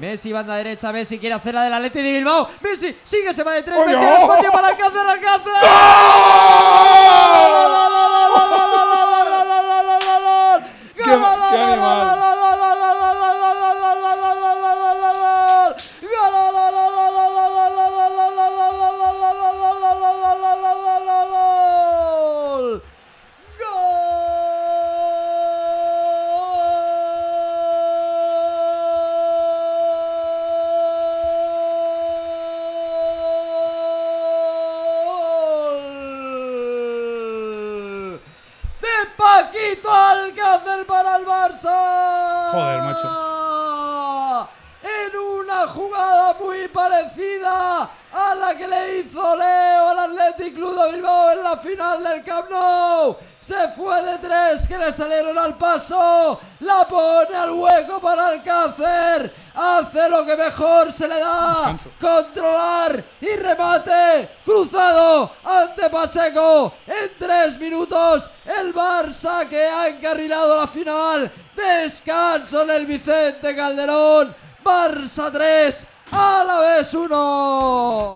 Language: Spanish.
Messi, banda derecha, Messi quiere hacer la del Atleti de Bilbao. Messi, sigue, se va de tres. Messi, el espacio para Alcácer, Alcácer. Paquito Alcácer para el Barça! Joder, macho. En una jugada muy parecida a la que le hizo Leo al Athletic Club de Bilbao en la final del Camp Nou. Se fue de tres que le salieron al paso. La pone al hueco para Alcácer. Hace lo que mejor se le da. Controlar y remate. Cruzado ante Pacheco. En tres minutos el Barça que ha encarrilado la final. Descanso en el Vicente Calderón. Barça 3, a la vez 1.